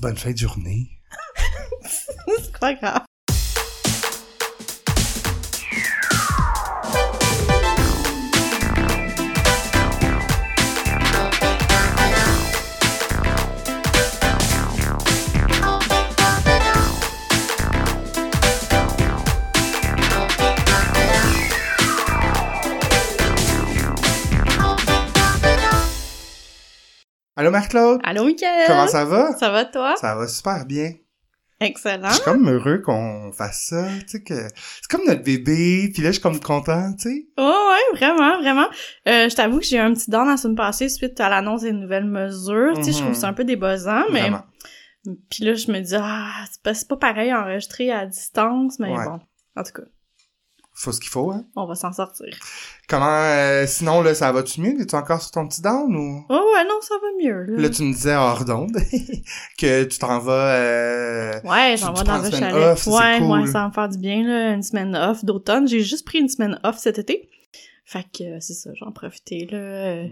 bonne fin de journée. C'est pas grave. Allô, Marc-Claude? Allô, Mickaël? Comment ça va? Ça va, toi? Ça va super bien. Excellent. Je suis comme heureux qu'on fasse ça, tu sais, que c'est comme notre bébé, puis là, je suis comme content, tu sais. Oh, ouais, vraiment, vraiment. Euh, je t'avoue que j'ai eu un petit down la semaine passée suite à l'annonce des nouvelles mesures. Tu sais, je trouve Mhm. ça un peu débuzzant, mais... Vraiment. Puis là, je me dis, ah, c'est pas, c'est pas pareil enregistrer à distance, mais Ouais. bon. En tout cas, Faut ce qu'il faut, hein. on va s'en sortir. Comment, euh, sinon, là, ça va-tu mieux? Es-tu encore sur ton petit down ou? Oh, ouais, non, ça va mieux, là. Là, tu me disais hors d'onde que tu t'en vas, euh... Ouais, j'en vais dans semaine chalet. off, ouais, cool. ouais, ça va me faire du bien, là, une semaine off d'automne. J'ai juste pris une semaine off cet été. Fait que euh, c'est ça, j'en profiter, là.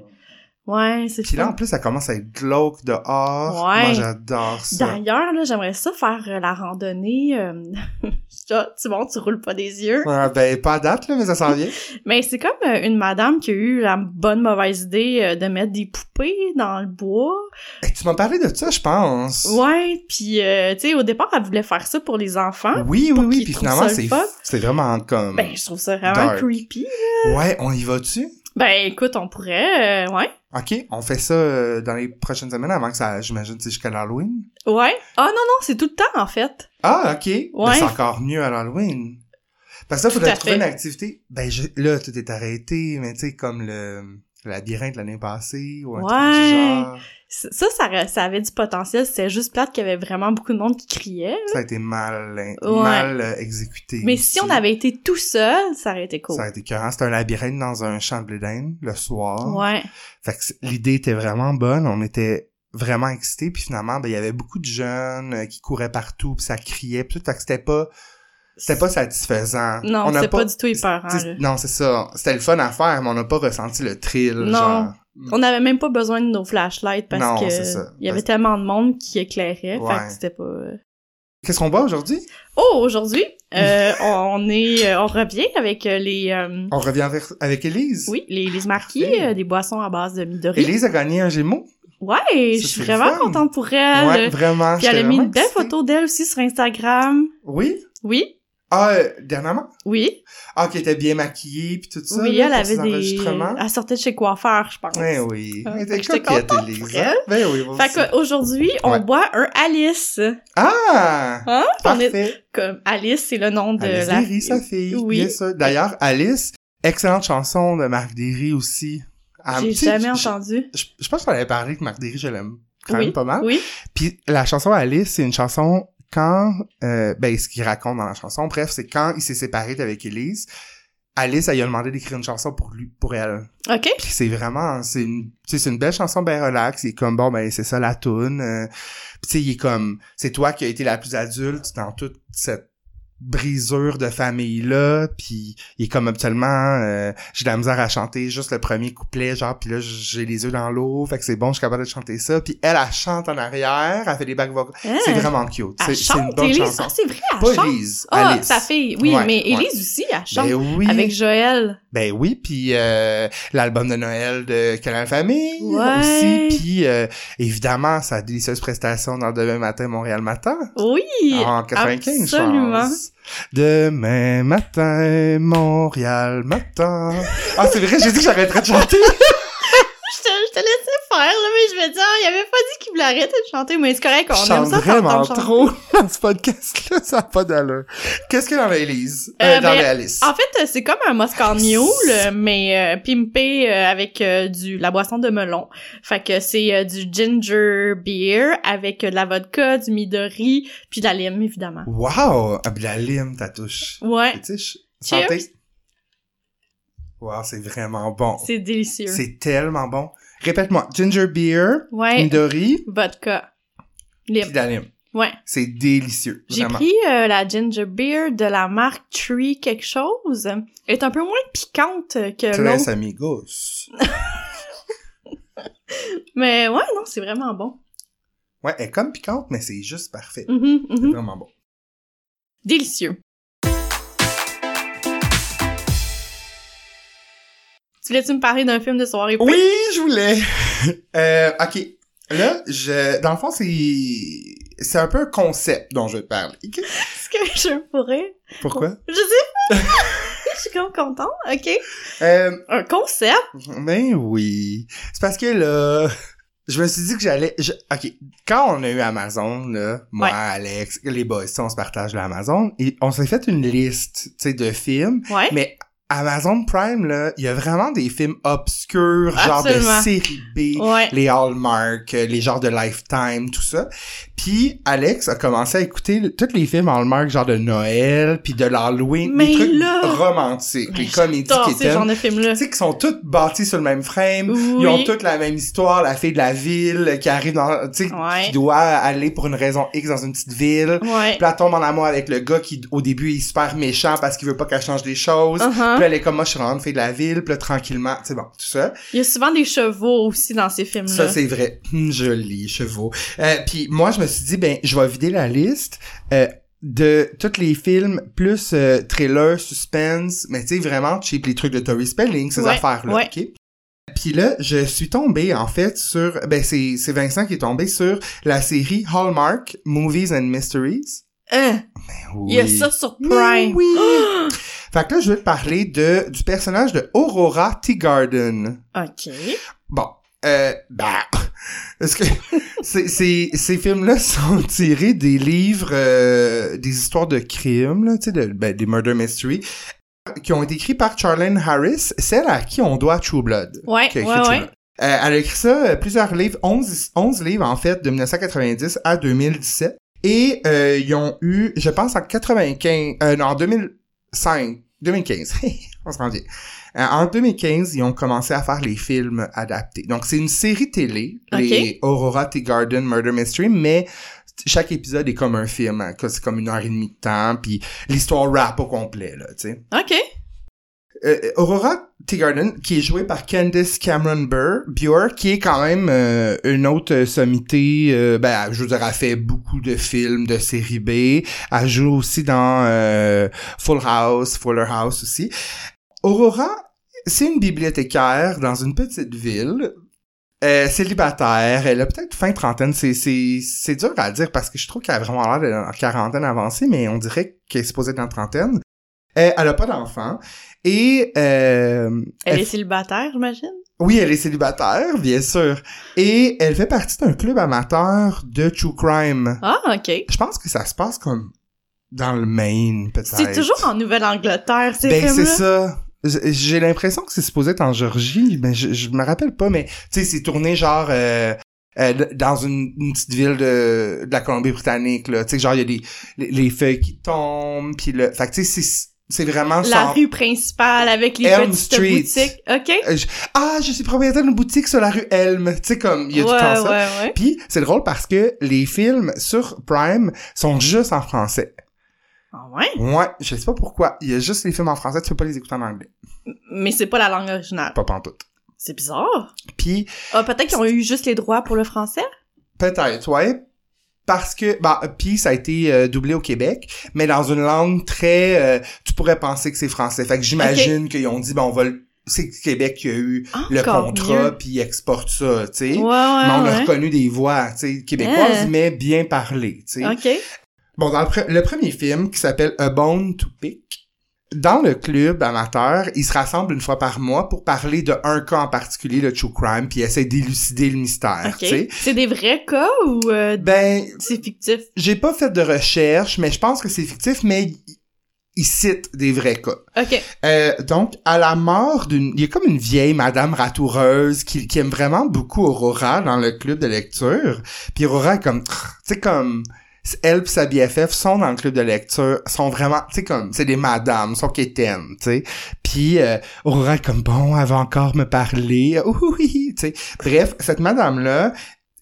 Ouais, c'est Puis là, en plus, ça commence à être glauque dehors. Ouais. Moi, j'adore ça. D'ailleurs, là, j'aimerais ça faire euh, la randonnée. euh, tu bon, tu roules pas des yeux. Ouais, ben, pas à date, là, mais ça s'en vient. Mais c'est comme euh, une madame qui a eu la bonne mauvaise idée euh, de mettre des poupées dans le bois. Hey, tu m'as parlé de ça, je pense. Ouais, puis euh, tu sais, au départ, elle voulait faire ça pour les enfants. Oui, oui, oui. Puis finalement, c'est, c'est vraiment comme... Ben, je trouve ça vraiment Dark. creepy. Ouais, on y va-tu? Ben, écoute, on pourrait, ouais. OK, on fait ça euh, dans les prochaines semaines avant que ça, j'imagine, c'est jusqu'à l'Halloween. Ouais. Ah non, non, c'est tout le temps, en fait. Ah, OK. Ben, Ouais. c'est encore mieux à l'Halloween. Parce que là, faudrait trouver fait. une activité. Ben, je- là, tout est arrêté, mais tu sais, comme le, le labyrinthe l'année passée, ou un truc Ouais. du genre. Ça, ça, ça avait du potentiel. C'était juste plate qu'il y avait vraiment beaucoup de monde qui criait. Ça a été mal, Ouais. mal euh, exécuté. Mais aussi. si on avait été tout seul, ça aurait été cool. Ça a été écœurant. C'était un labyrinthe dans un champ de blé d'Inde, le soir. Ouais. Fait que c'est- l'idée était vraiment bonne. On était vraiment excités. Puis finalement, ben, il y avait beaucoup de jeunes euh, qui couraient partout, puis ça criait, puis tout. Fait que c'était pas... C'était pas satisfaisant. Non, c'était pas, du tout épeurant, là. Non, c'est ça. C'était le fun à faire, mais on n'a pas ressenti le thrill. Non. Genre. On n'avait même pas besoin de nos flashlights parce Non, que il y avait Parce- tellement de monde qui éclairait, Ouais. fait que c'était pas... euh, Qu'est-ce qu'on boit aujourd'hui? Oh, aujourd'hui, euh, on est, euh, on revient avec les, euh, On revient avec, avec Élise? oui, les, les marquis, euh, des boissons à base de Midori. Élise a gagné un Gémeaux. Ouais, je suis vraiment fun. contente pour elle. ouais, vraiment. Puis elle a mis une belle excitée. photo d'elle aussi sur Instagram. Oui? Oui, Ah, euh, dernièrement? oui, Ah, qui était bien maquillée puis tout ça. oui, là, elle avait des... Elle sortait de chez coiffeur, je pense. Ouais, oui. Ah, Elle était coquette, pour hein? Ben oui, moi Fait qu'aujourd'hui, on Ouais. boit un Alice. Ah! Hein? On est Parfait. comme Alice, c'est le nom de Alice la Derry, sa fille. Oui. Bien sûr. D'ailleurs, Alice, excellente chanson de Marc Derry aussi. Ah, J'ai jamais entendu. Je, je pense qu'on avait parlé que Marc Derry, je l'aime quand Oui. même pas mal. Oui. Puis la chanson Alice, c'est une chanson quand euh, ben ce qu'il raconte dans la chanson, bref, c'est quand il s'est séparé d'avec Elise, Alice elle lui a demandé d'écrire une chanson pour lui pour elle. OK. Puis c'est vraiment c'est une c'est une belle chanson bien relax, il est comme bon ben c'est ça la tune. Euh, puis tu sais il est comme c'est toi qui as été la plus adulte dans toute cette brisure de famille là puis il est comme habituellement euh, j'ai de la misère à chanter juste le premier couplet genre puis là j'ai les yeux dans l'eau fait que c'est bon je suis capable de chanter ça puis elle elle chante en arrière elle fait des back vocals Hein? c'est vraiment cute c'est une chante, bonne Élise. chanson c'est vrai, elle pas chante. Elise Ah, Alice sa fille. Oui, Ouais, mais ouais. Élise aussi, elle chante. ben oui Avec Joël. ben oui, puis euh, l'album de Noël de Canal Famille Ouais. aussi, puis euh, évidemment sa délicieuse prestation dans Demain matin Montréal matin Oui. en 95 absolument. Demain matin Montréal matin. Ah c'est vrai, j'ai dit que j'arrêterais de chanter. Je te, je te laissais faire, là, mais je me dis, ah, il avait pas dit qu'il voulait arrêter de chanter, mais c'est correct, on aime chante ça vraiment trop dans ce podcast là, ça n'a pas d'allure. Qu'est-ce qu'il y a dans euh, Euh, dans ben, Alice. En fait, c'est comme un Moscow Mule, mais euh, pimpé euh, avec du la boisson de melon. Fait que c'est du ginger beer avec de la vodka, du midori, puis de la lime, évidemment. Wow, ah, puis la lime ta touche. Ouais, Cheers. santé. Wow, c'est vraiment bon. c'est délicieux. C'est tellement bon. Répète-moi, ginger beer, Ouais, Midori, vodka, lime. Ouais. C'est délicieux, J'ai pris euh, la ginger beer de la marque Tree quelque chose. Elle est un peu moins piquante que Tres l'autre. amigos. Mais ouais, non, c'est vraiment bon. Ouais, elle est comme piquante, mais c'est juste parfait. Mhm, C'est mhm. vraiment bon. Délicieux. Tu voulais-tu me parler d'un film de soirée? Oui, je voulais. euh, ok. Là, je, dans le fond, c'est, c'est un peu un concept dont je vais te parler. ok? Est-ce que je pourrais? Pourquoi? Je sais pas. Je suis comme contente. OK. Euh, Un concept? ben oui. C'est parce que là, je me suis dit que j'allais, je- ok. Quand on a eu Amazon, là, moi, Ouais. Alex, les boys, on se partage l'Amazon, et on s'est fait une liste, tu sais, de films, Ouais. mais Amazon Prime, là, il y a vraiment des films obscurs, genre de série B, Ouais. les Hallmark, euh, les genres de Lifetime, tout ça. Puis Alex a commencé à écouter le- tous les films Hallmark, genre de Noël, puis de l'Halloween, Mais des trucs là- romantiques, les comédies qui étaient... de films-là. Tu sais, qui sont toutes bâties sur le même frame. Oui. Ils ont toutes la même histoire, la fille de la ville euh, qui arrive dans, tu sais, Ouais. qui doit aller pour une raison X dans une petite ville. Ouais. Puis elle tombe en amour avec le gars qui, au début, est super méchant parce qu'il veut pas qu'elle change les choses. Uh-huh. Puis là, elle est comme, moi, je suis vraiment une fille de la ville. Puis là, tranquillement, c'est bon, tout ça. Il y a souvent des chevaux aussi dans ces films-là. Ça, c'est vrai. Hum, Joli, chevaux. Euh, puis moi, je me suis dit, ben, je vais vider la liste euh, de tous les films, plus euh, thriller, suspense, mais tu sais, vraiment cheap, les trucs de Tori Spelling, ces Ouais, affaires-là, ouais. OK? Puis là, je suis tombé, en fait, sur... Ben, c'est c'est Vincent qui est tombé sur la série Hallmark, Movies and Mysteries. Hein? Ben Il y a oui. ça sur Mais Prime. oui! Fait que là, je vais te parler de, du personnage de Aurora Teagarden. OK. Bon, euh, bah, est-ce que c'est, c'est- ces films-là sont tirés des livres, euh, des histoires de crimes, là, tu sais, de, ben, des murder mystery, qui ont été écrits par Charlene Harris, celle à qui on doit True Blood. Ouais, ouais, True ouais. Blood. Euh, elle a écrit ça, euh, plusieurs livres, 11, 11 livres en fait, de 1990 à 2017. Et euh, ils ont eu, je pense en 95, euh, non, en 2005, 2015, on se rend bien. Euh, en 2015, ils ont commencé à faire les films adaptés. Donc c'est une série télé, les Aurora Teagarden Murder Mystery, mais chaque épisode est comme un film, hein, c'est comme une heure et demie de temps, puis l'histoire rap au complet, là, tu sais. OK. Euh, Aurora Teagarden, qui est jouée par Candice Cameron Burr, Bure, qui est quand même euh, une autre euh, sommité, euh, ben, je veux dire, fait beaucoup de films de série B. Elle joue aussi dans euh, Full House, Fuller House aussi. Aurora, c'est une bibliothécaire dans une petite ville. Euh, célibataire, elle a peut-être fin trentaine, c'est, c'est, c'est dur à dire parce que je trouve qu'elle a vraiment l'air en quarantaine avancée, mais on dirait qu'elle est supposée être en trentaine. Euh, elle a pas d'enfant. Et euh, Elle elle est célibataire, j'imagine? oui, elle est célibataire, bien sûr. Et elle fait partie d'un club amateur de true crime. Ah, OK. Je pense que ça se passe comme dans le Maine, peut-être. C'est toujours en Nouvelle-Angleterre, ces Ben, c'est ça. J'ai l'impression que c'est supposé être en Georgie, mais je, je me rappelle pas, mais tu sais, c'est tourné genre euh, euh, dans une, une petite ville de, de la Colombie-Britannique, là. Tu sais, genre, il y a des, les, les feuilles qui tombent, puis le... Fait que tu sais, c'est- c'est vraiment... La sans- rue principale avec les Elm petites Street. boutiques. OK? Euh, je- Ah, je suis propriétaire d'une boutique sur la rue Elm. Tu sais, comme, il y a ouais, le temps ça. ouais, ouais. Puis, c'est drôle parce que les films sur Prime sont juste en français. Ah ouais? Ouais, je sais pas pourquoi. Il y a juste les films en français, tu peux pas les écouter en anglais. Mais c'est pas la langue originale. Pas pantoute. C'est bizarre. Puis, Ah, peut-être qu'ils ont eu juste les droits pour le français? peut-être, ouais. Parce que, bah, puis ça a été euh, doublé au Québec, mais dans une langue très... euh, tu pourrais penser que c'est français. Fait que j'imagine qu'ils ont dit, bon, on va le... C'est Québec qui a eu le contrat, puis ils exportent ça, tu sais. Ouais, ouais, mais on a reconnu des voix, tu sais, québécoises, mais bien parlées, tu sais. OK. Bon, dans le, pre- le premier film, qui s'appelle A Bone to Pick, dans le club amateur, ils se rassemblent une fois par mois pour parler de un cas en particulier, le true crime, puis essayer d'élucider le mystère, OK. tu sais. C'est des vrais cas ou euh, Ben, c'est fictif? j'ai pas fait de recherche, mais je pense que c'est fictif, mais ils ils citent des vrais cas. OK. Euh, donc, à la mort d'une... Il y a comme une vieille madame ratoureuse qui, qui aime vraiment beaucoup Aurora dans le club de lecture. Puis Aurora est comme... Tu sais, comme... Elle pis sa BFF sont dans le club de lecture, sont vraiment... Tu sais, comme... C'est des madames, sont quétaines, tu sais. Puis euh, Aurora est comme... Bon, elle va encore me parler. Oui, tu sais. Bref, cette madame-là,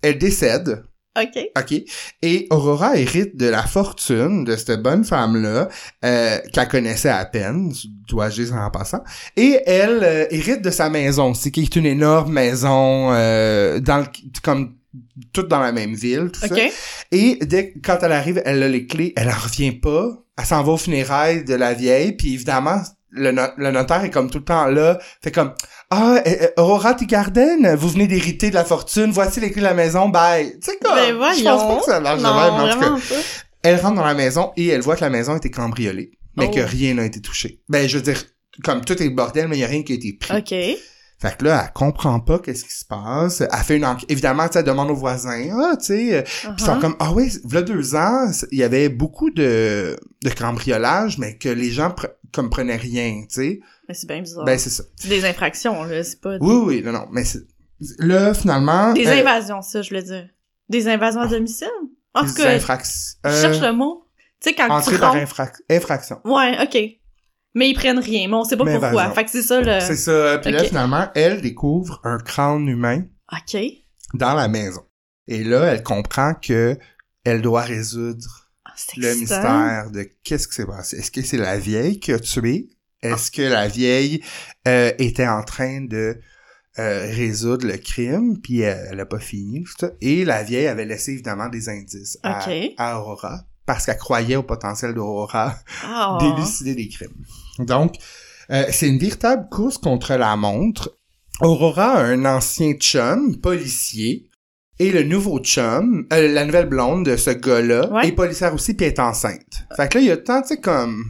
elle décède. OK. OK. Et Aurora hérite de la fortune de cette bonne femme-là, euh, qu'elle connaissait à peine, dois-je dire en passant. Et elle euh, hérite de sa maison aussi, qui est une énorme maison euh, dans le, comme toutes dans la même ville, tout ça. Et dès quand elle arrive, elle a les clés, elle en revient pas. Elle s'en va aux funérailles de la vieille, puis évidemment, le, no- le notaire est comme tout le temps là, fait comme ah euh, euh, Aurora Teagarden, vous venez d'hériter de la fortune, voici les clés de la maison, bye. Tu sais comme, Ben je pense pas que ça marche de Non, même, mais en tout cas, elle rentre dans la maison et elle voit que la maison a été cambriolée, mais Oh. que rien n'a été touché. Ben je veux dire, comme tout est bordel, mais il y a rien qui a été pris. OK. Fait que là, elle comprend pas qu'est-ce qui se passe. Elle fait une enquête. Évidemment, tu sais, elle demande aux voisins, ah, tu sais, euh, puis ils sont Uh-huh. comme, ah oui, là deux ans, il y avait beaucoup de, de cambriolage, mais que les gens pre- comme prenaient rien, tu sais. Mais c'est bien bizarre. Ben, c'est ça. c'est des infractions, là. C'est pas... Oui, oui, non, non, mais c'est- là, finalement... Des euh, invasions, ça, je voulais dire. Des invasions à domicile? En tout des cas, infrac- je euh, cherche le mot. Tu sais, quand Entrée tu par rentres... infrac- infraction. Ouais, OK. Mais ils prennent rien, mais on sait pas Mais pourquoi. Fait que c'est ça, le... C'est ça. Puis là, finalement, elle découvre un crâne humain OK. dans la maison. Et là, elle comprend que elle doit résoudre Ah, le mystère de qu'est-ce qui s'est passé. Est-ce que c'est la vieille qui a tué? Est-ce que la vieille euh, était en train de euh, résoudre le crime, puis elle, elle a pas fini, tout ça. Et la vieille avait laissé évidemment des indices à, à Aurora, parce qu'elle croyait au potentiel d'Aurora Ah. d'élucider des crimes. Donc, euh, c'est une véritable course contre la montre. Aurora a un ancien chum, policier, et le nouveau chum, euh, la nouvelle blonde de ce gars-là, Ouais. est policière aussi, puis est enceinte. Fait que là, il y a tant, tu sais, comme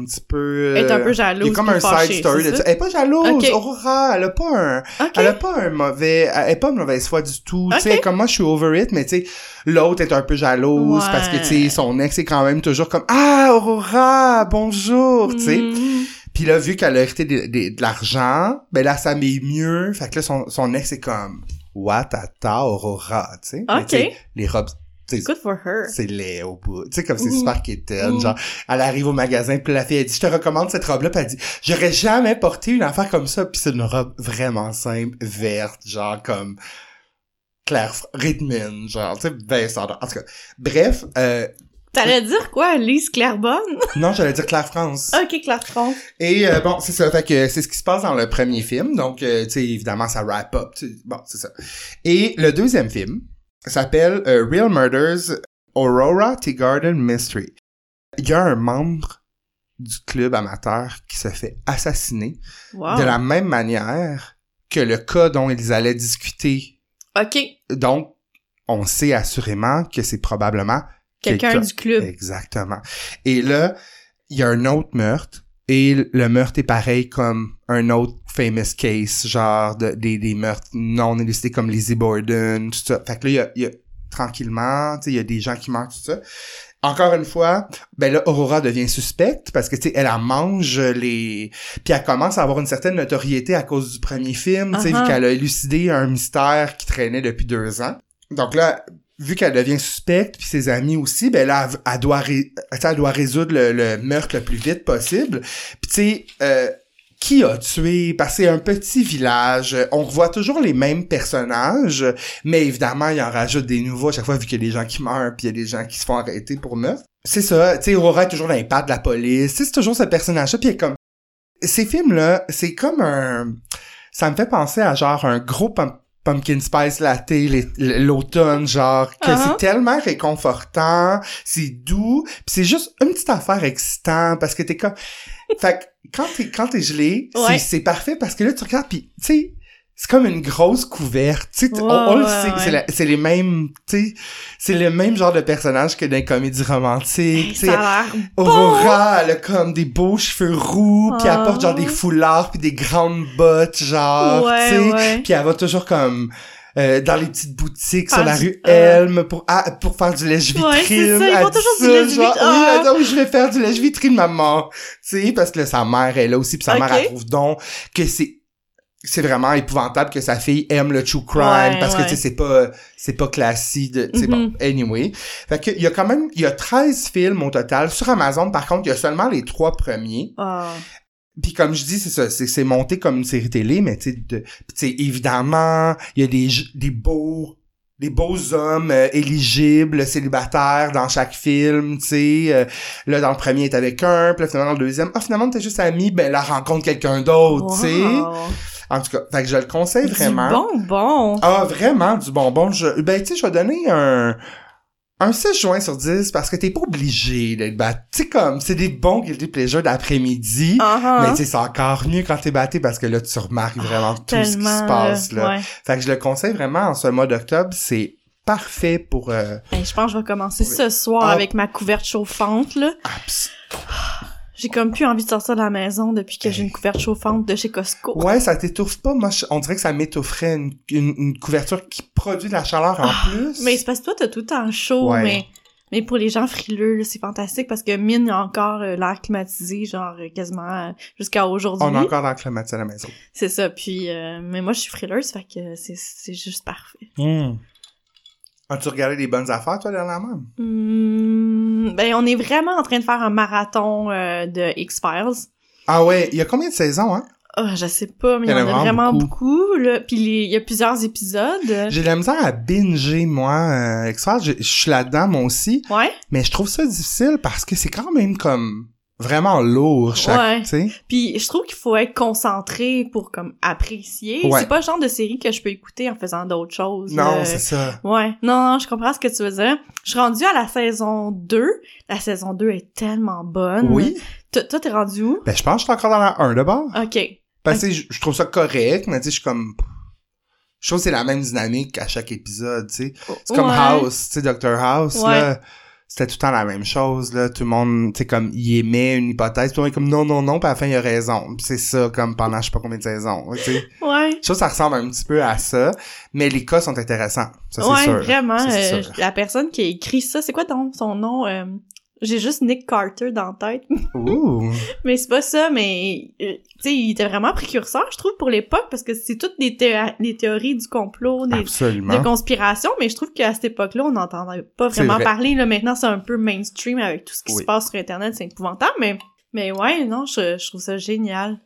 un petit peu... Elle est un euh, peu jalouse. il y a comme un fâchée, side story de ça? Elle est pas jalouse. Aurora, elle a pas un... Elle a pas un mauvais, elle est pas de mauvaise foi du tout. Tu sais, comme moi, je suis over it, mais tu sais, l'autre est un peu jalouse parce que, tu sais, son ex est quand même toujours comme, ah, Aurora, bonjour, tu sais. Mhm. Puis là, vu qu'elle a hérité de, de- de l'argent, ben là, ça met mieux. Fait que là, son, son ex est comme, Aurora, tu sais. Mais Ok. tu sais, Les robes, Good for her. c'est laid au bout. Tu sais, comme c'est Mhm. super quétaine. Mhm. Genre, elle arrive au magasin, puis la fille, elle dit, je te recommande cette robe-là, puis elle dit, j'aurais jamais porté une affaire comme ça, puis c'est une robe vraiment simple, verte, genre comme Claire Ritman, genre, tu sais, ben standard. En tout cas, bref, euh, T'allais dire quoi, Lise Clairbonne? non, j'allais dire Claire France. OK, Claire France. Et euh, bon, c'est ça. Fait que c'est ce qui se passe dans le premier film. Donc, euh, tu sais, évidemment, ça wrap up. Bon, c'est ça. Et le deuxième film s'appelle euh, Real Murders Aurora Tea Garden Mystery. Il y a un membre du club amateur qui se fait assassiner Wow. de la même manière que le cas dont ils allaient discuter. OK. Donc, on sait assurément que c'est probablement Quelqu'un du club. Exactement. Et là, il y a un autre meurtre. Et le meurtre est pareil comme un autre famous case, genre de, des, des meurtres non élucidés comme Lizzie Borden, tout ça. Fait que là, il y a, y a tranquillement, tu sais, il y a des gens qui meurent, tout ça. Encore une fois, ben là, Aurora devient suspecte parce que, tu sais, elle, elle mange les... Puis elle commence à avoir une certaine notoriété à cause du premier film, tu sais, vu Uh-huh. qu'elle a élucidé un mystère qui traînait depuis deux ans. Donc là, vu qu'elle devient suspecte, puis ses amis aussi, ben là, elle, doit, elle doit résoudre le, le meurtre le plus vite possible. Puis tu sais, euh, qui a tué? Parce que c'est un petit village. On revoit toujours les mêmes personnages, mais évidemment, il en rajoute des nouveaux à chaque fois, vu qu'il y a des gens qui meurent, puis il y a des gens qui se font arrêter pour meurtre. C'est ça, tu sais, Aurora est toujours dans les de la police. C'est toujours ce personnage-là, puis comme... Ces films-là, c'est comme un... Ça me fait penser à genre un gros pumpkin spice latte l'automne, genre, que Uh-huh. c'est tellement réconfortant, c'est doux, puis c'est juste une petite affaire excitant, parce que t'es comme... Fait que quand t'es, quand t'es gelé, Ouais. c'est parfait, parce que là, tu regardes, puis tu sais, c'est comme une grosse couverte, tu sais, Ouais, on, on le ouais, sait, ouais. c'est, les mêmes, tu sais, c'est le même genre de personnage que dans les comédies romantiques, Hey, ça. Aurora, elle a comme des beaux cheveux roux, puis elle Ah. porte genre des foulards puis des grandes bottes, genre, Ouais, tu sais. ouais. Puis elle va toujours comme euh, dans les petites boutiques Faire sur la du- rue euh. Elm pour ah, pour faire du lèche-vitrine. Ouais, c'est ça, ils Elle font toujours du ça, lèche-vitrine. genre, Ah. Oui, elle dit, oui, je vais faire du lèche-vitrine, maman. Tu sais, parce que là, sa mère est là aussi, puis sa Ok. mère, elle trouve donc que c'est c'est vraiment épouvantable que sa fille aime le true crime Ouais, parce que ouais. tu sais c'est pas c'est pas classique de c'est bon Mhm. anyway fait que il y a quand même il y a 13 films au total sur Amazon par contre il y a seulement les trois premiers Ah. puis comme je dis c'est ça c'est monté comme une série télé mais tu sais évidemment il y a des des beaux des beaux hommes euh, éligibles célibataires dans chaque film tu sais euh, là dans le premier est avec un puis là finalement dans le deuxième ah finalement t'es juste ami ben là rencontre quelqu'un d'autre tu sais. En tout cas, fait que je le conseille Du vraiment. bonbon. Ah, vraiment, du bonbon. Je, ben, tu sais, je vais donner un, un 6 juin sur 10 parce que t'es pas obligé d'être battu. Tu sais, comme, c'est des bons guilty pleasures d'après-midi. Ah, Mais ah. tu sais, c'est encore mieux quand t'es batté parce que là, tu remarques vraiment tout ce qui se passe, là. ouais. Fait que je le conseille vraiment en ce mois d'octobre. C'est parfait pour, euh, Ben, je pense que je vais commencer ce soir Ah. avec ma couverte chauffante, là. abs- J'ai comme plus envie de sortir de la maison depuis que j'ai une couverte chauffante de chez Costco. Ouais, ça t'étouffe pas? Moi, je- on dirait que ça m'étoufferait une, une, une couverture qui produit de la chaleur en plus. Ah, Mais c'est parce que toi, t'as tout le temps chaud, Ouais. mais... Mais pour les gens frileux, c'est fantastique parce que Mine a encore euh, l'air climatisé, genre euh, quasiment euh, jusqu'à aujourd'hui. on a encore le climatisé à la maison. C'est ça, puis... euh, mais moi, je suis frileuse, fait que c'est c'est juste parfait. As-tu regardé des bonnes affaires, toi, dernièrement? Hmm, ben, on est vraiment en train de faire un marathon euh, de X-Files. Ah ouais, il y a combien de saisons, hein? Oh, je sais pas, mais il y en a vraiment beaucoup. beaucoup, là. Puis il y a plusieurs épisodes. J'ai de la misère à binger, moi, euh, X-Files. Je je suis là-dedans, moi aussi. Ouais. Mais je trouve ça difficile parce que c'est quand même comme vraiment lourd, chaque, Ouais. tu sais. Puis je trouve qu'il faut être concentré pour comme apprécier. Ouais. C'est pas le genre de série que je peux écouter en faisant d'autres choses. Non, là. c'est ça. Ouais. Non, non, je comprends ce que tu veux dire. Je suis rendue à la saison 2. La saison 2 est tellement bonne. Oui. Toi, toi, t'es rendu où? Ben, je pense que je suis encore dans la 1 de bord. OK. Parce que je, je trouve ça correct, mais tu sais, je suis comme... Je trouve que c'est la même dynamique à chaque épisode, tu sais. C'est comme Ouais. House, tu sais, Dr. House, Ouais. là. C'était tout le temps la même chose, là. Tout le monde, tu sais, comme, il émet une hypothèse, puis on est comme, non, non, non, puis à la fin, il a raison. C'est ça, comme, pendant je sais pas combien de saisons, tu sais. Ouais. Je trouve que ça ressemble un petit peu à ça, mais les cas sont intéressants. Ça, c'est sûr. vraiment. Ça, euh, sûr. la personne qui a écrit ça, c'est quoi ton, son nom? Euh, J'ai juste Nick Carter dans la tête. Mais c'est pas ça, mais euh, tu sais, il était vraiment précurseur, je trouve, pour l'époque, parce que c'est toutes des, théo- des théories du complot, des, Absolument. de conspiration, mais je trouve qu'à cette époque-là, on n'entendait pas vraiment vrai. parler. Là, maintenant, c'est un peu mainstream avec tout ce qui Oui. se passe sur Internet, c'est épouvantable, mais mais ouais, non, je, je trouve ça génial.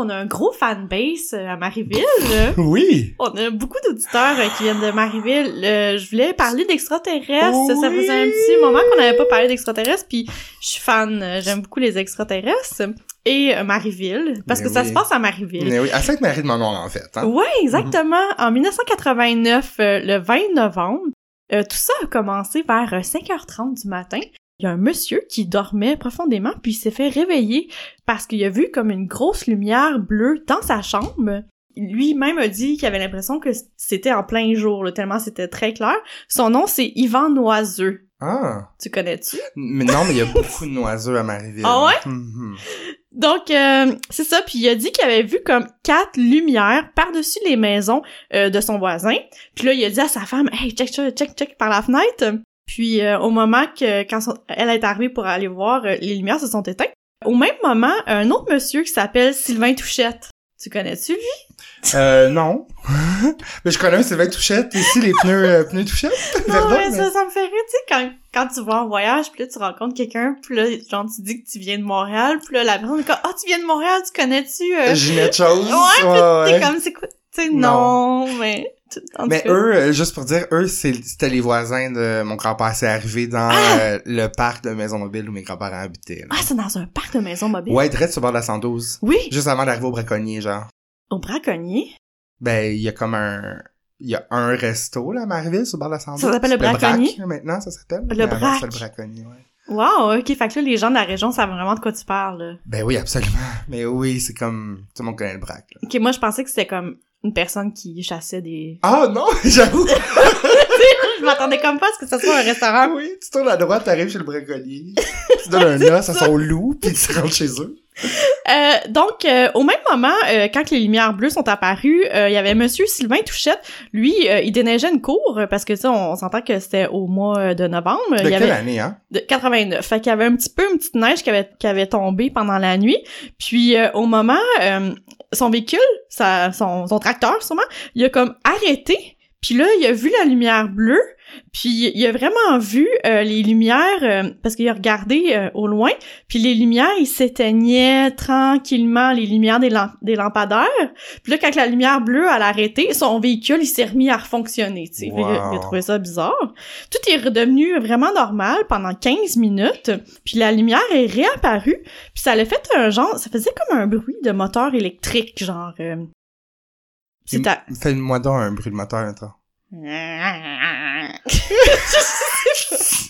Qu'on a un gros fanbase euh, à Marieville. Oui. On a beaucoup d'auditeurs euh, qui viennent de Marieville. Euh, je voulais parler d'extraterrestres. Ça Oui. faisait un petit moment qu'on n'avait pas parlé d'extraterrestres, puis je suis fan. J'aime beaucoup les extraterrestres. Et Marieville, parce Mais que ça oui. se passe à Marieville. Mais oui, à Sainte-Marie de en fait. Hein? Ouais, exactement. En 1989, euh, le 20 novembre, euh, tout ça a commencé vers euh, 5h30 du matin. Il y a un monsieur qui dormait profondément, puis il s'est fait réveiller parce qu'il a vu comme une grosse lumière bleue dans sa chambre. Lui-même a dit qu'il avait l'impression que c'était en plein jour, là, tellement c'était très clair. Son nom, c'est Yvan Noiseux. Ah. Tu connais-tu? Mais non, mais il y a beaucoup de noiseux à Marieville. Ah ouais? Mhm. Donc, euh, c'est ça. Puis il a dit qu'il avait vu comme quatre lumières par-dessus les maisons euh, de son voisin. Puis là, il a dit à sa femme, « Hey, check, check, check, check par la fenêtre. » Puis euh, au moment que, quand son- elle est arrivée pour aller voir, euh, les lumières se sont éteintes. Au même moment, un autre monsieur qui s'appelle Sylvain Touchette. Tu connais-tu lui? Euh, non. mais je connais un Sylvain Touchette. Ici, les pneus, euh, pneus Touchette. Non, Verdun, mais mais- ça, ça me fait rire, tu sais, quand, quand tu vas en voyage, puis là, tu rencontres quelqu'un, puis là, genre, tu dis que tu viens de Montréal, puis là, la personne est comme, « Ah, tu viens de Montréal, tu connais-tu? euh, Ginette Chose. Ouais, ouais, T'es comme, c'est quoi? Tu sais, non, Non. mais... Mais cas. eux, euh, juste pour dire, eux, c'était les voisins de mon grand-père. C'est arrivé dans Ah! euh, le parc de Maison Mobile où mes grands-parents habitaient. là. Ah, c'est dans un parc de maisons mobiles? Ouais, direct sur le bord de la 112. Oui, Juste avant d'arriver au braconnier, genre. au braconnier. Ben, il y a comme un... Il y a un resto, là, à Marieville, sur le bord de la 112. Ça s'appelle le braconnier? Brac, maintenant, ça s'appelle. Le brac. le braconnier, ouais. Wow, ok, fait que là, les gens de la région savent vraiment de quoi tu parles, là. Ben oui, absolument. Mais oui, c'est comme... Tout le monde connaît le brac, là. Ok, moi, je pensais que c'était comme une personne qui chassait des... Ah non, j'avoue. je m'attendais comme pas à ce que ce soit un restaurant. oui, tu tournes à droite, t'arrives chez le braconnier. tu donnes un os à son loup, puis tu rentres chez eux. Euh, donc, euh, au même moment, euh, quand les lumières bleues sont apparues, euh, il y avait Monsieur Sylvain Touchette. Lui, euh, il déneigeait une cour, parce que ça, on, s'entend que c'était au mois de novembre. De il quelle avait... année, hein? de 89. Fait qu'il y avait un petit peu une petite neige qui avait, qui avait tombé pendant la nuit. Puis euh, au moment, euh, son véhicule, sa, son, son tracteur sûrement, il a comme arrêté. Puis là, il a vu la lumière bleue. Puis il a vraiment vu euh, les lumières euh, parce qu'il a regardé euh, au loin, puis les lumières ils s'éteignaient tranquillement les lumières des, des lampadaires. Puis là quand la lumière bleue a arrêté, son véhicule il s'est remis à fonctionner, tu sais. Wow. Il, a- il a trouvé ça bizarre. Tout est redevenu vraiment normal pendant 15 minutes, puis la lumière est réapparue, puis ça l'a fait un genre, ça faisait comme un bruit de moteur électrique genre Fais-moi donc un bruit de moteur, attends.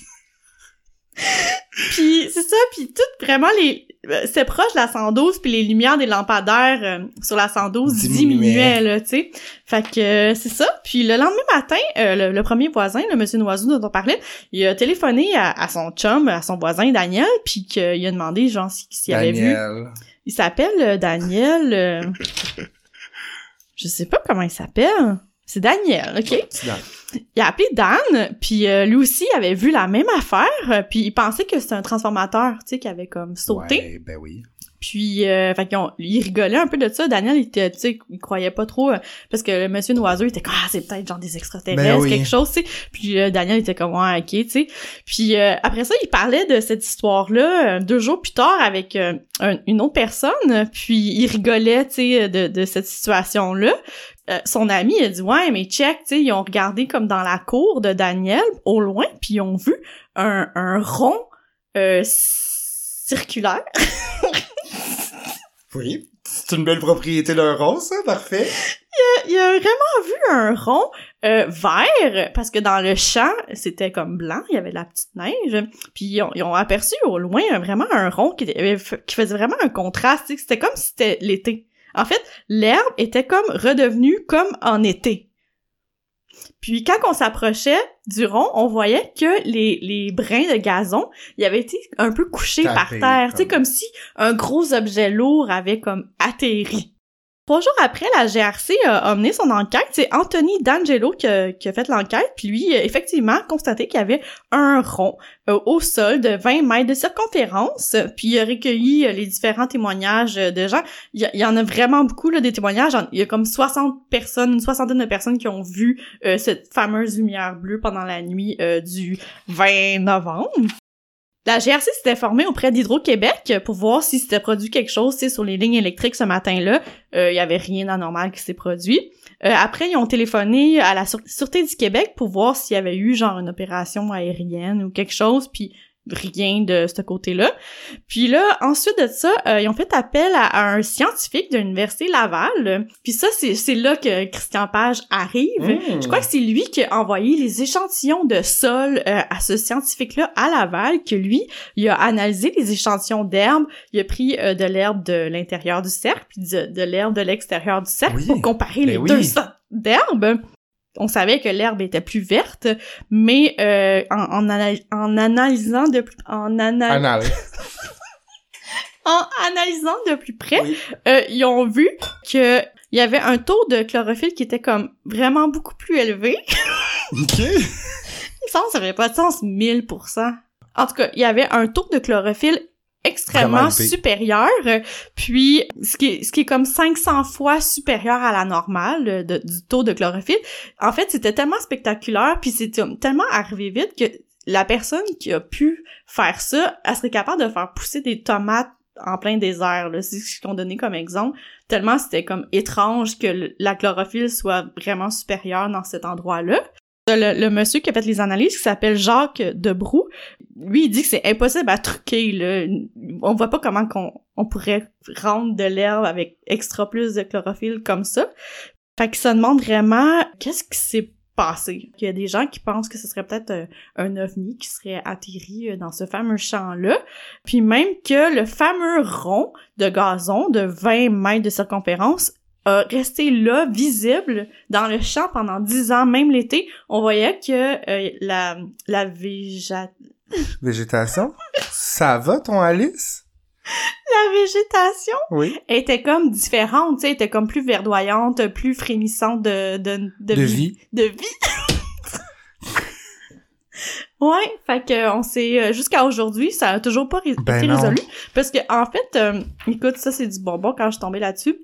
puis c'est ça, puis tout vraiment les euh, c'est proche de la 112 puis les lumières des lampadaires euh, sur la 112 Diminuaient. là, tu sais. Fait que euh, c'est ça. Puis le lendemain matin, euh, le, le premier voisin, le monsieur Noiseau dont on parlait, il a téléphoné à, à son chum, à son voisin Daniel, puis qu'il a demandé genre si- s'il avait vu. Il s'appelle Daniel je sais pas comment il s'appelle. C'est Daniel, OK? Il a appelé Dan, puis euh, lui aussi avait vu la même affaire, puis il pensait que c'était un transformateur, tu sais, qui avait comme sauté. Ben. Puis, euh, fait qu'ils ont- il rigolait un peu de ça. Daniel, il était, tu sais, il croyait pas trop, euh, parce que le monsieur Noiseau, il était comme, ah, c'est peut-être genre des extraterrestres, Ben oui. quelque chose, tu sais. Puis euh, Daniel était comme, ouais, ok, tu sais. Puis euh, après ça, il parlait de cette histoire-là euh, deux jours plus tard avec un- une autre personne, puis il rigolait, tu sais, de, de cette situation-là. Euh, son ami il a dit, ouais, mais check, tu sais, ils ont regardé comme dans la cour de Daniel, au loin, puis ils ont vu un, un rond euh, circulaire Oui. C'est une belle propriété d'un rond, ça, parfait. il a vraiment vu un rond euh, vert parce que dans le champ c'était comme blanc il y avait la petite neige puis ils ont, aperçu au loin un- vraiment un rond qui, qui faisait vraiment un contraste c'était comme si c'était l'été en fait l'herbe était comme redevenue comme en été puis quand on s'approchait du rond, on voyait que les, les brins de gazon, ils avaient été un peu couchés par terre. Tu sais, comme si un gros objet lourd avait comme atterri. Trois jours après, la GRC a, a mené son enquête. C'est Anthony D'Angelo qui qui a fait l'enquête. Puis lui, a effectivement, constaté qu'il y avait un rond euh, au sol de 20 mètres de circonférence. Puis il a recueilli euh, les différents témoignages euh, de gens. Il y, en a vraiment beaucoup, là, des témoignages. Il y a comme 60 personnes, une soixantaine de personnes qui ont vu euh, cette fameuse lumière bleue pendant la nuit euh, du 20 novembre. La GRC s'était formée auprès d'Hydro-Québec pour voir si s'était produit quelque chose, sur les lignes électriques ce matin-là. Euh, Il y avait rien d'anormal qui s'est produit. Euh, après, ils ont téléphoné à la Sûre- Sûreté du Québec pour voir s'il y avait eu genre une opération aérienne ou quelque chose, puis rien de ce côté-là. Puis là, ensuite de ça, euh, ils ont fait appel à, à un scientifique de l'Université Laval. Puis ça, c'est c'est là que Christian Page arrive. Mmh. Je crois que c'est lui qui a envoyé les échantillons de sol euh, à ce scientifique-là à Laval, que lui, il a analysé les échantillons d'herbe, il a pris euh, de l'herbe de l'intérieur du cercle, puis de, l'herbe de l'extérieur du cercle Oui. pour comparer les Ben oui. deux sortes d'herbes. On savait que l'herbe était plus verte, mais euh, en, en, anal- en analysant de plus, en, ana- Anal. en analysant de plus près, Oui. euh, ils ont vu que il y avait un taux de chlorophylle qui était comme vraiment beaucoup plus élevé. OK. Il me semble que ça fait pas de sens 1000%. En tout cas, il y avait un taux de chlorophylle extrêmement Vraiment élevé. supérieur, euh, puis ce qui est, ce qui est comme 500 fois supérieur à la normale euh, de- du taux de chlorophylle. En fait, c'était tellement spectaculaire, puis c'était tellement arrivé vite que la personne qui a pu faire ça, elle serait capable de faire pousser des tomates en plein désert. là. C'est ce qu'ils ont donné comme exemple. Tellement c'était comme étrange que le- la chlorophylle soit vraiment supérieure dans cet endroit-là. Le, monsieur qui a fait les analyses, qui s'appelle Jacques Debroux, lui, il dit que c'est impossible à truquer, là. On voit pas comment on pourrait rendre de l'herbe avec extra plus de chlorophylle comme ça. Fait qu'il se demande vraiment qu'est-ce qui s'est passé? Il y a des gens qui pensent que ce serait peut-être euh, un ovni qui serait atterri euh, dans ce fameux champ-là. Puis même que le fameux rond de gazon de 20 mètres de circonférence a resté là, visible, dans le champ pendant 10 ans, même l'été. On voyait que euh, la, la végétation Végétation? Ça va, ton Alice? la végétation? Oui. était comme différente, tu sais, était comme plus verdoyante, plus frémissante de, de, de, De vie. vie. De vie. ouais, fait que on s'est euh, jusqu'à aujourd'hui, ça a toujours pas ré- Ben été non. résolu parce que en fait, euh, écoute, ça c'est du bonbon quand je suis tombée là-dessus.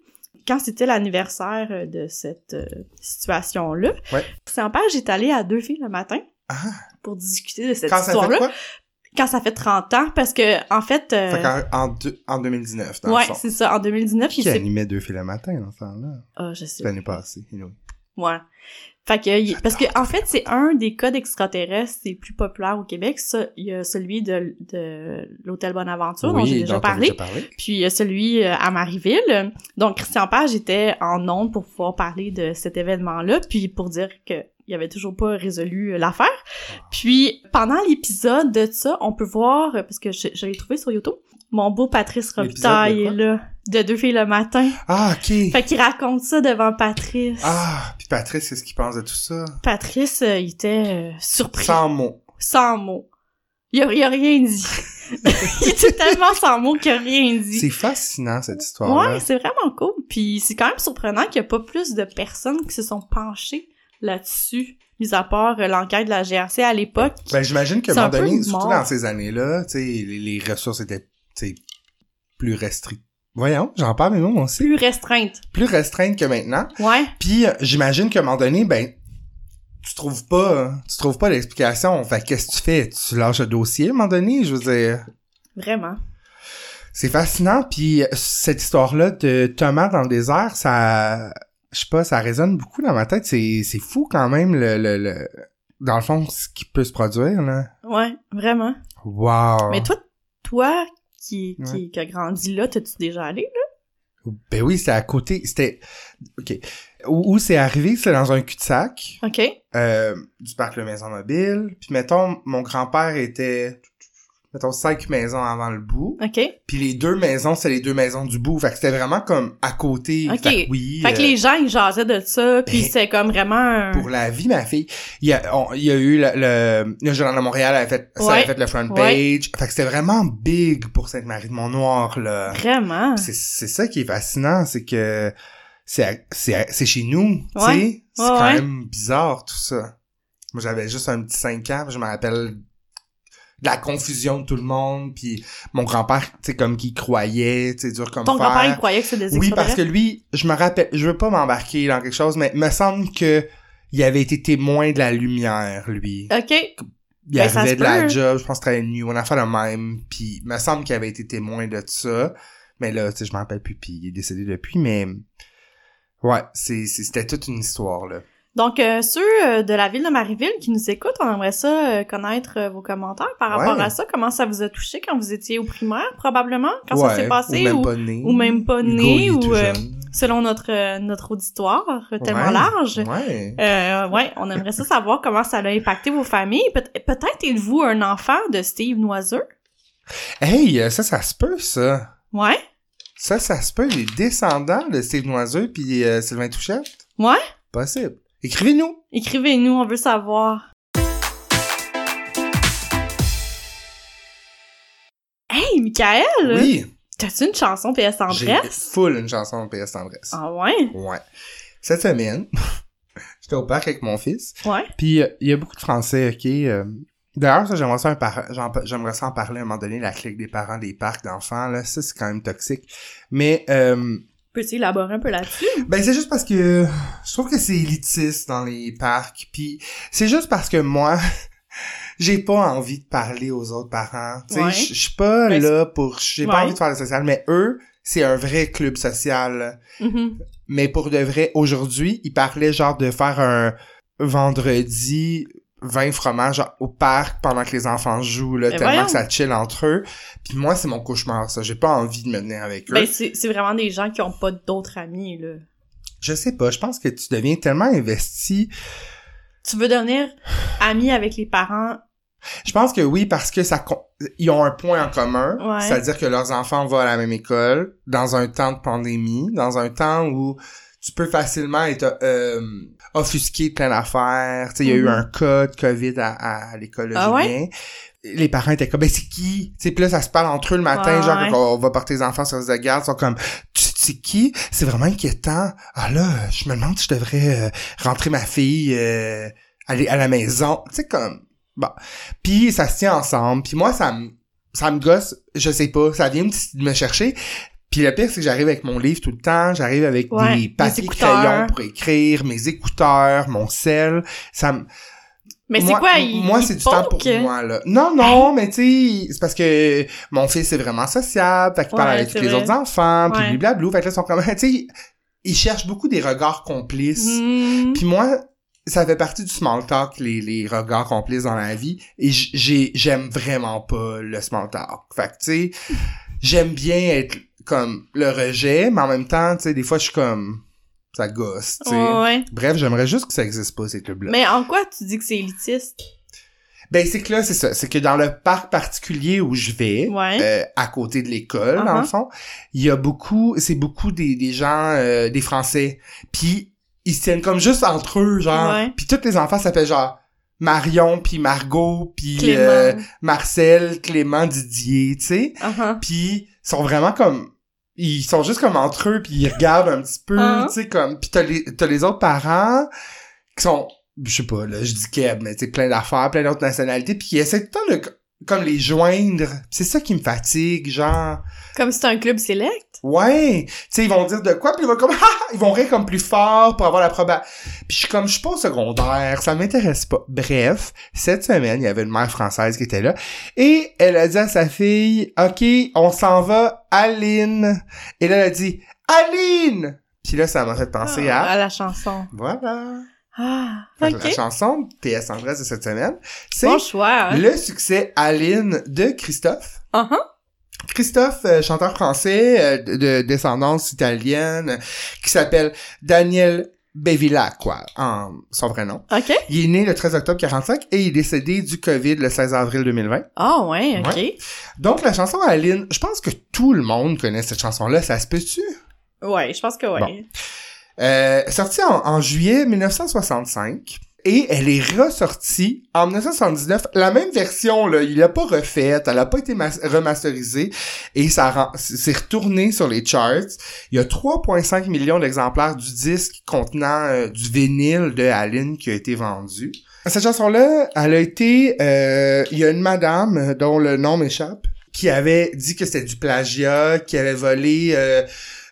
Quand c'était l'anniversaire euh, de cette euh, situation-là, Ouais. en page, j'étais allée à deux filles le matin. Ah. pour discuter de cette histoire-là. Quand ça fait 30 ans, parce que, en fait... euh, Fait qu'en- en, deux- en 2019, dans ouais, c'est ça. En 2019, il Qui s'est... animait deux films le matin, dans ce temps-là? Ah, je sais. L'année passée. anyway. Ouais. Fait que, parce que, en fait, c'est un des cas d'extraterrestres les plus populaires au Québec. Ça, il y a celui de, de l'Hôtel Bonaventure, dont j'ai déjà parlé. parlé. Puis il y a celui euh, à Marieville. Donc Christian Page était en onde pour pouvoir parler de cet événement-là, puis pour dire que il avait toujours pas résolu euh, l'affaire. Puis pendant l'épisode de ça, on peut voir euh, parce que je, je l'ai trouvé sur YouTube. Mon beau Patrice Robitaille est là de deux filles le matin. Ah, OK. Fait qu'il raconte ça devant Patrice. Ah, puis Patrice, qu'est-ce qu'il pense de tout ça? Patrice, euh, il était euh, surpris, Sans mots. sans mots. Il a, il a rien dit. il était tellement sans mots qu'il a rien dit. C'est fascinant, cette histoire-là. Ouais, c'est vraiment cool. Puis c'est quand même surprenant qu'il n'y a pas plus de personnes qui se sont penchées là-dessus, mis à part euh, l'enquête de la GRC à l'époque. Ben, j'imagine qu'à un moment donné, surtout dans ces années-là, tu sais, les, les ressources étaient, tu sais, plus restrictes. Voyons, j'en parle, mais non, on sait. Plus restreinte. Plus restreintes que maintenant. Ouais. Puis, euh, j'imagine qu'à un moment donné, ben, tu trouves pas, tu trouves pas l'explication. Fait que qu'est-ce que tu fais? Tu lâches le dossier à un moment donné? Je veux dire, Vraiment. c'est fascinant. Puis, euh, cette histoire-là de Thomas dans le désert, ça, je sais pas, ça résonne beaucoup dans ma tête. C'est, c'est fou quand même, le, le, le- dans le fond, ce qui peut se produire, là. Ouais, vraiment. Wow! Mais toi, toi qui, qui, Ouais. qui a grandi là, t'es-tu déjà allé, là? Ben oui, c'était à côté, c'était, ok. Où, où c'est arrivé, c'est dans un cul-de-sac, OK. euh, du parc Le Maison Mobile. Puis mettons, mon grand-père était, mettons, cinq maisons avant le bout. OK. Puis les deux maisons, c'est les deux maisons du bout. Fait que c'était vraiment comme à côté. Ok. Fait que oui. Fait que euh, les gens, ils jasaient de ça, puis ben, c'est comme vraiment un... Pour la vie, ma fille. Il y a, on- il y a eu le, le, le Journal de Montréal avait fait, ça avait fait le front page. Ouais. Fait que c'était vraiment big pour Sainte-Marie-de-Mont-Noir, là. Vraiment? C'est, ça qui est fascinant, c'est que c'est, c'est, chez nous, tu sais. C'est quand même bizarre, tout ça. Moi, j'avais juste un petit 5 ans, je me rappelle de la confusion de tout le monde, puis mon grand-père, tu sais, comme qui croyait, tu sais, dur comme Ton grand-père, il croyait que c'était des Oui, parce que lui, je me rappelle, je veux pas m'embarquer dans quelque chose, mais me semble que il avait été témoin de la lumière, lui. OK. Il ben, arrivait de la peut. job, je pense que c'était une nuit, on a fait le même, puis me semble qu'il avait été témoin de ça. Mais là, tu sais, je m'en rappelle plus, puis il est décédé depuis, mais... Ouais, c'est- c'était toute une histoire, là. Donc, euh, ceux euh, de la ville de Marieville qui nous écoutent, on aimerait ça euh, connaître vos commentaires par rapport Ouais. à ça. Comment ça vous a touché quand vous étiez au primaire, probablement? Quand ça s'est passé? ou même ou pas né. ou même pas né, ou, selon notre notre auditoire tellement Ouais, large. Ouais. Euh, ouais, on aimerait ça savoir comment ça a impacté vos familles. Peut- Peut-être êtes-vous un enfant de Steve Noiseux? Hey, ça, ça se peut, ça. Ouais? Ça, ça se peut, les descendants de Steve Noiseux puis euh, Sylvain Touchette? Ouais? Possible. Écrivez-nous. Écrivez-nous, on veut savoir. Hey, Michael! Oui. T'as-tu une chanson PS J'ai Tendresse? full une chanson PS Tendresse. Ah ouais? Ouais. Cette semaine, j'étais au parc avec mon fils. Ouais. Puis euh, il y a beaucoup de Français, ok. euh, D'ailleurs, ça, j'aimerais ça, un j'aimerais ça en parler à un moment donné, la clique des parents des parcs d'enfants, là, ça, c'est quand même toxique. Mais, euh, Peux-tu élaborer un peu là-dessus? ben, c'est juste parce que je trouve que c'est élitiste dans les parcs, puis c'est juste parce que moi, j'ai pas envie de parler aux autres parents. Tu sais, Ouais. je suis pas Ben, là pour... J'ai Ouais. pas envie de faire le social, mais eux, c'est un vrai club social. Mhm. Mais pour de vrai, aujourd'hui, il parlait genre de faire un vendredi 20 fromages au parc pendant que les enfants jouent, là, tellement voyons. que ça chill entre eux. Puis moi, c'est mon cauchemar, ça. J'ai pas envie de me tenir avec eux. Ben, c'est vraiment des gens qui ont pas d'autres amis, là. Je sais pas, je pense que tu deviens tellement investi. Tu veux devenir ami avec les parents? Je pense que oui, parce que ça ils ont un point en commun, Ouais. c'est-à-dire que leurs enfants vont à la même école dans un temps de pandémie, dans un temps où tu peux facilement être euh, offusqué de plein d'affaires. Tu sais, il y a eu Mhm. un cas de COVID à, à l'école de Ah ouais? Les parents étaient comme, ben c'est qui? Tu sais, puis là, ça se parle entre eux le matin, Ouais, genre, ouais. quand on va porter les enfants sur les de garde, ils sont comme, tu sais c'est qui? C'est vraiment inquiétant. Ah là, je me demande si je devrais euh, rentrer ma fille, euh, aller à la maison. Tu sais, comme, bon. Puis ça se tient ensemble. Puis moi, ça me, ça me gosse, je sais pas, ça vient me chercher. Puis le pire, c'est que j'arrive avec mon livre tout le temps, j'arrive avec Ouais, des papiers crayons pour écrire, mes écouteurs, mon sel. Ça me... Mais c'est quoi, il moi c'est du temps pour moi là. Non non, mais tu sais, c'est parce que mon fils est vraiment sociable, fait qu'il parle avec tous les autres enfants, puis Ouais. blablabla, fait que là ils sont comme tu sais, ils cherchent beaucoup des regards complices. Hmm. Puis moi, ça fait partie du small talk, les, les regards complices dans la vie. Et j'ai, j'aime vraiment pas le small talk. Fait que, tu sais, j'aime bien être comme le rejet, mais en même temps, tu sais, des fois, je suis comme, ça gosse, tu sais. Ouais. Bref, j'aimerais juste que ça existe pas, ces clubs-là. Mais en quoi tu dis que c'est élitiste? Ben, c'est que là, c'est ça. C'est que dans le parc particulier où je vais, Ouais. euh, à côté de l'école, dans Uh-huh. le fond, il y a beaucoup, c'est beaucoup des, des gens, euh, des Français. Puis ils se tiennent comme juste entre eux, genre. Ouais. Puis tous les enfants s'appellent genre Marion, puis Margot, puis euh, Marcel, Clément, Didier, tu sais. Uh-huh. Puis ils sont vraiment comme ils sont juste comme entre eux puis ils regardent un petit peu, Ah. tu sais comme puis t'as les t'as les autres parents qui sont je sais pas là, je dis Keb mais tu sais plein d'affaires, plein d'autres nationalités puis qui essaient tout le temps de comme les joindre. C'est ça qui me fatigue, genre Comme si c'est un club select? Ouais, tu sais ils vont dire de quoi puis ils vont comme Ah! ils vont rire comme plus fort pour avoir la proba. Puis je suis comme je suis pas au secondaire, ça m'intéresse pas. Bref, cette semaine, il y avait une mère française qui était là et elle a dit à sa fille "OK, on s'en va Aline." Et là elle a dit "Aline." Puis là ça m'a fait penser Ah, à à la chanson. voilà. Ah. La chanson PS Andresse de cette semaine, c'est Bon choix. hein. le succès Aline de Christophe. Uh-huh. Christophe, euh, chanteur français euh, de, de descendance italienne, qui s'appelle Daniel Bevilacqua, en son vrai nom. OK. Il est né le 13 octobre 45 et il est décédé du COVID le 16 avril 2020. Ah ouais, OK. Ouais. Donc la chanson Aline, je pense que tout le monde connaît cette chanson-là, ça se peut-tu? Ouais, je pense que ouais. Bon. Euh, sortie en, en juillet 1965 et elle est ressortie en 1979. La même version, là, il l'a pas refaite, elle a pas été mas- remasterisée et ça c'est retourné sur les charts. Il y a 3,5 millions d'exemplaires du disque contenant euh, du vinyle de Aline qui a été vendu. Cette chanson-là, elle a été... euh, il y a une madame dont le nom m'échappe qui avait dit que c'était du plagiat, qui avait volé euh,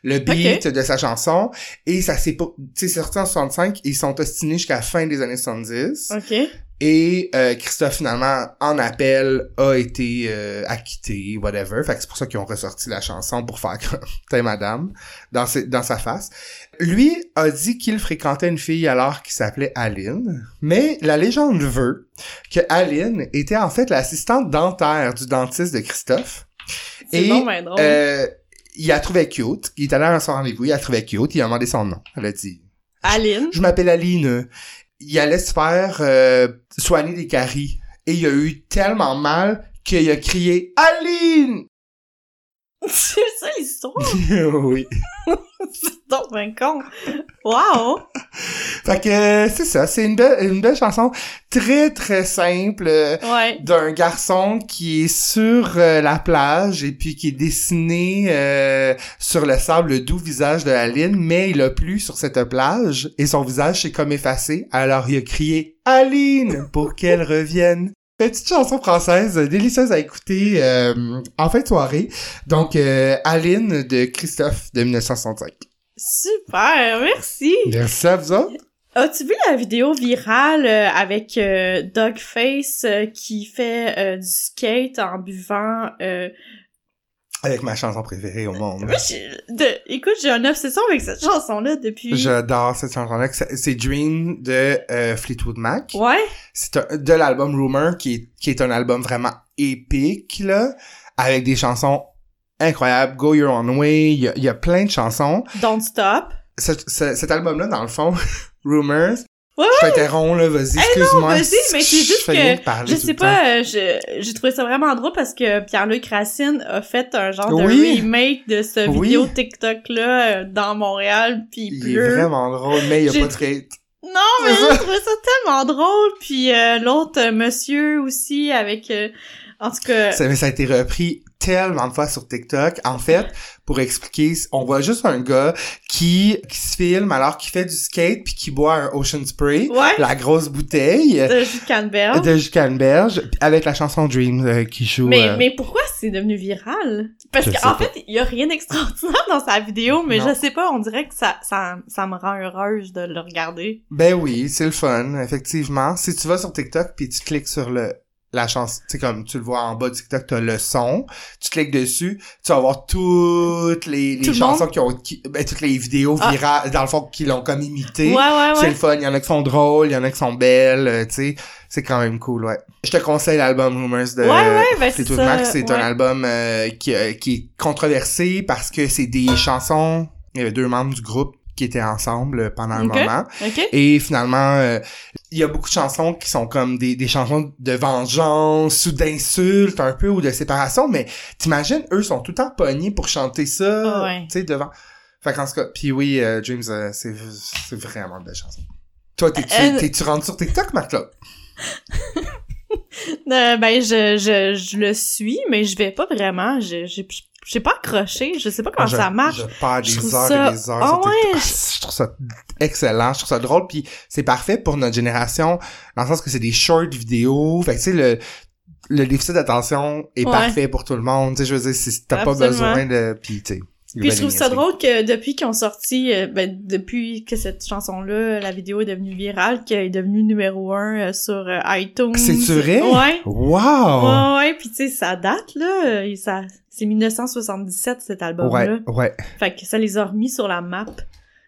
le beat de sa chanson. Et ça s'est pas tu sais sorti en 65 ils sont ostinés jusqu'à la fin des années 70 OK. et euh, Christophe finalement en appel a été euh, acquitté whatever. Fait que c'est pour ça qu'ils ont ressorti la chanson pour faire comme t'es madame dans ses- dans sa face. Lui a dit qu'il fréquentait une fille alors qui s'appelait Aline. Mais la légende veut que Aline était en fait l'assistante dentaire du dentiste de Christophe. C'est Et, bon, ben drôle. euh, il la trouvait cute. Il est allé à son rendez-vous, il la trouvait cute, il a demandé son nom. Elle a dit Aline? Je m'appelle Aline. Il allait se faire euh, soigner des caries. Et il a eu tellement mal qu'il a crié Aline! C'est ça l'histoire? oui. c'est donc con. Wow! Fait que c'est ça, c'est une belle, une belle chanson très très simple euh, Ouais. d'un garçon qui est sur euh, la plage et puis qui est dessiné euh, sur le sable le doux visage de Aline, mais il a plu sur cette plage et son visage s'est comme effacé. Alors il a crié Aline pour qu'elle revienne. Petite chanson française euh, délicieuse à écouter euh, en fin de soirée? Donc euh, Aline de Christophe de 1965. Super, merci. Merci à vous autres. As-tu vu la vidéo virale euh, avec euh, Dogface euh, qui fait euh, du skate en buvant euh, Avec ma chanson préférée au monde. Moi, je- de, écoute, j'ai une obsession avec cette chanson-là depuis. J'adore cette chanson-là. C'est Dream de euh, Fleetwood Mac. Ouais. C'est un- de l'album Rumor, qui est, qui est un album vraiment épique, là, avec des chansons incroyables. Go Your Own Way, il y a, il y a plein de chansons. Don't Stop. Ce- ce- cet album-là, dans le fond, Rumors, Ouais, je t'interromps, là, vas-y, excuse-moi. vas-y, mais c'est juste que Je sais pas, je- j'ai trouvé ça vraiment drôle parce que Pierre-Luc Racine a fait un genre de remake de ce Oui. vidéo TikTok-là dans Montréal, puis il est vraiment drôle, mais il a pas skate. Non, mais j'ai trouvé ça tellement drôle, puis euh, l'autre euh, monsieur aussi avec... euh, en tout cas... Ça, mais ça a été repris tellement de fois sur TikTok. En fait, pour expliquer, on voit juste un gars qui, qui se filme alors qu'il fait du skate puis qui boit un Ocean Spray, Ouais. la grosse bouteille De jus de canneberge. de jus de canneberge, avec la chanson Dream euh, qui joue. Mais, euh, mais pourquoi c'est devenu viral? Parce qu'en fait, il y a rien d'extraordinaire dans sa vidéo, mais Non. je sais pas, on dirait que ça, ça, ça me rend heureuse de le regarder. Ben oui, c'est le fun, effectivement. Si tu vas sur TikTok puis tu cliques sur le la chanson, tu sais comme tu le vois en bas de TikTok, t'as le son, tu cliques dessus, tu vas voir toutes les, les Tout chansons qui ont qui- ben toutes les vidéos Ah. virales dans le fond qui l'ont comme imité. Ouais, ouais, C'est ouais. le fun, il y en a qui sont drôles, il y en a qui sont belles, euh, tu sais, c'est quand même cool, ouais. Je te conseille l'album Rumors de Ouais, ouais, ben c'est. Mac, c'est un album euh, qui, euh, qui est controversé parce que c'est des chansons, il y avait deux membres du groupe qui étaient ensemble euh, pendant un moment. Ok? Et finalement, euh, il y a beaucoup de chansons qui sont comme des, des chansons de vengeance ou d'insultes un peu ou de séparation, mais t'imagines, eux sont tout le temps pognés pour chanter ça, Ah ouais. tu sais, devant. Fait qu'en tout cas, puis oui, euh, James, euh, c'est c'est vraiment de belle chanson. Toi, t'es-tu rendu sur TikTok, Marc-Claude? Ben, je, je, je le suis, mais je vais pas vraiment. Je, j'ai pas accroché. Je sais pas comment je, ça marche. Je perds des trouve heures ça- et des heures Ah ouais, Ah, Je trouve ça excellent, je trouve ça drôle, puis c'est parfait pour notre génération, dans le sens que c'est des short vidéos, fait que tu sais, le, le déficit d'attention est Ouais. parfait pour tout le monde, tu sais, je veux dire, si t'as pas besoin de... Puis tu sais... Puis je trouve ça drôle que depuis qu'ils ont sorti, euh, ben, depuis que cette chanson-là, la vidéo est devenue virale, qu'elle est devenue numéro un euh, sur euh, iTunes. C'est-tu vrai? Ouais. Wow! Ouais, ouais, puis tu sais, ça date, là. et ça, c'est 1977, cet album-là. Ouais, ouais. Fait que ça les a remis sur la map.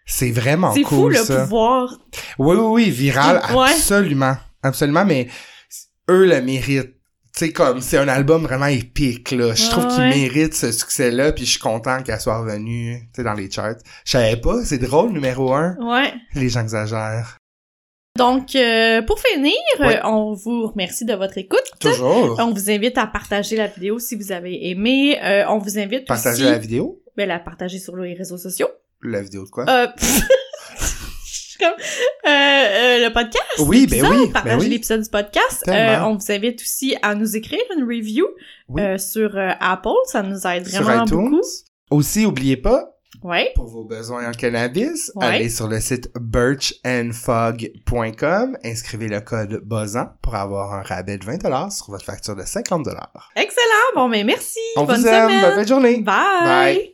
C'est vraiment c'est cool, fou, le pouvoir. Oui, oui, oui, viral, Ouais. absolument. Absolument, mais eux le méritent. Sais, comme, c'est un album vraiment épique, là. Je Ouais, trouve qu'il ouais. mérite ce succès-là, puis je suis content qu'elle soit revenue, tu sais, dans les charts. Je savais pas, c'est drôle, numéro un. Ouais. Les gens exagèrent. Donc, euh, pour finir, Ouais. euh, on vous remercie de votre écoute. Toujours. On vous invite à partager la vidéo si vous avez aimé. Euh, on vous invite Partager aussi... la vidéo? Ben, la partager sur les réseaux sociaux. La vidéo de quoi? Euh, suis comme, euh, euh, le podcast. oui, ben l'épisode, oui, Partager ben oui. l'épisode du podcast. Euh, on vous invite aussi à nous écrire une review Oui. euh, sur Apple. Ça nous aide vraiment beaucoup. Aussi, oubliez pas, Ouais. pour vos besoins en cannabis, Ouais. allez sur le site birchandfog.com, inscrivez le code BOZAN pour avoir un rabais de 20$ sur votre facture de 50$. Excellent. Bon, mais merci. On Bonne vous aime, semaine. bonne journée. Bye. Bye.